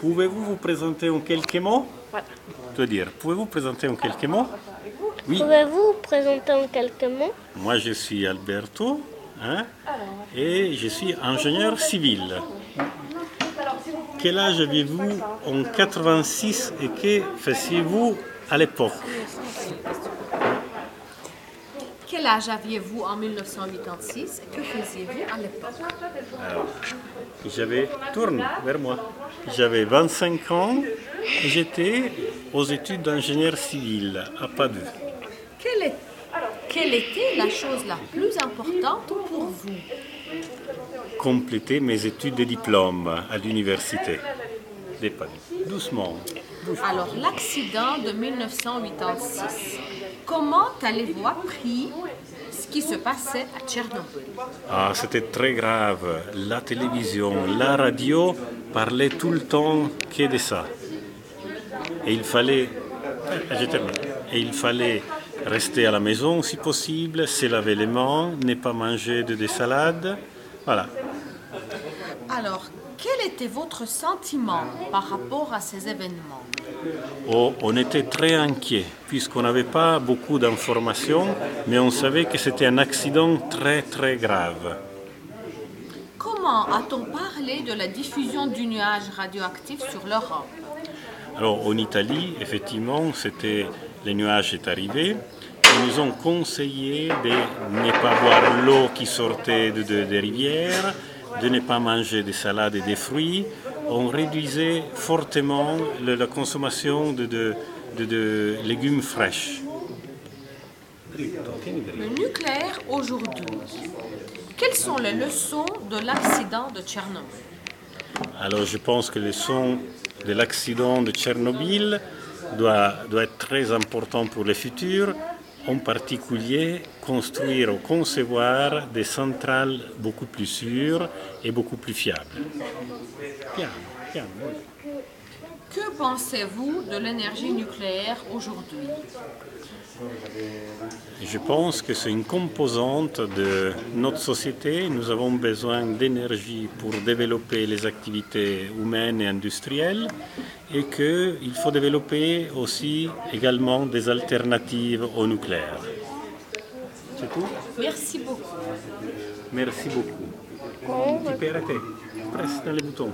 Pouvez-vous vous présenter en quelques mots? Voilà. Dire, pouvez-vous présenter en quelques mots? Oui. Pouvez-vous vous présenter en quelques mots? Moi, je suis Alberto hein, et je suis ingénieur civil. Quel âge aviez-vous en 86 et que faisiez-vous à l'époque? Quel âge aviez-vous en 1986 et que faisiez-vous à l'époque J'avais, tourne vers moi, j'avais 25 ans et j'étais aux études d'ingénieur civil à Padoue. Quelle, est- quelle était la chose la plus importante pour vous? Compléter mes études de diplôme à l'université de Padoue. Doucement. Alors, l'accident de 1986, comment avez-vous appris ce qui se passait à Tchernobyl Ah, c'était très grave. La télévision, la radio parlaient tout le temps que de ça. Et il fallait, Ah. Et il fallait rester à la maison si possible, se laver les mains, ne pas manger de des salades. Voilà. Alors, quel était votre sentiment par rapport à ces événements? On était très inquiets puisqu'on n'avait pas beaucoup d'informations, mais on savait que c'était un accident très très grave. Comment a-t-on parlé de la diffusion du nuage radioactif sur l'Europe? Alors en Italie, effectivement, c'était les nuages est arrivé. Ils nous ont conseillé de ne pas boire l'eau qui sortait de- de- des rivières, de ne pas manger des salades et des fruits. On réduisait fortement la consommation de, de- de- de légumes fraîches. Le nucléaire aujourd'hui. Quelles sont les leçons de l'accident de Tchernobyl? Alors je pense que le son de l'accident de Tchernobyl doit, doit être très important pour le futur, en particulier construire ou concevoir des centrales beaucoup plus sûres et beaucoup plus fiables. Oui. Que pensez-vous de l'énergie nucléaire aujourd'hui? Je pense que c'est une composante de notre société. Nous avons besoin d'énergie pour développer les activités humaines et industrielles et qu'il faut développer aussi également des alternatives au nucléaire. C'est tout? Merci beaucoup. Merci beaucoup. Tu peux arrêter. Presse dans les boutons.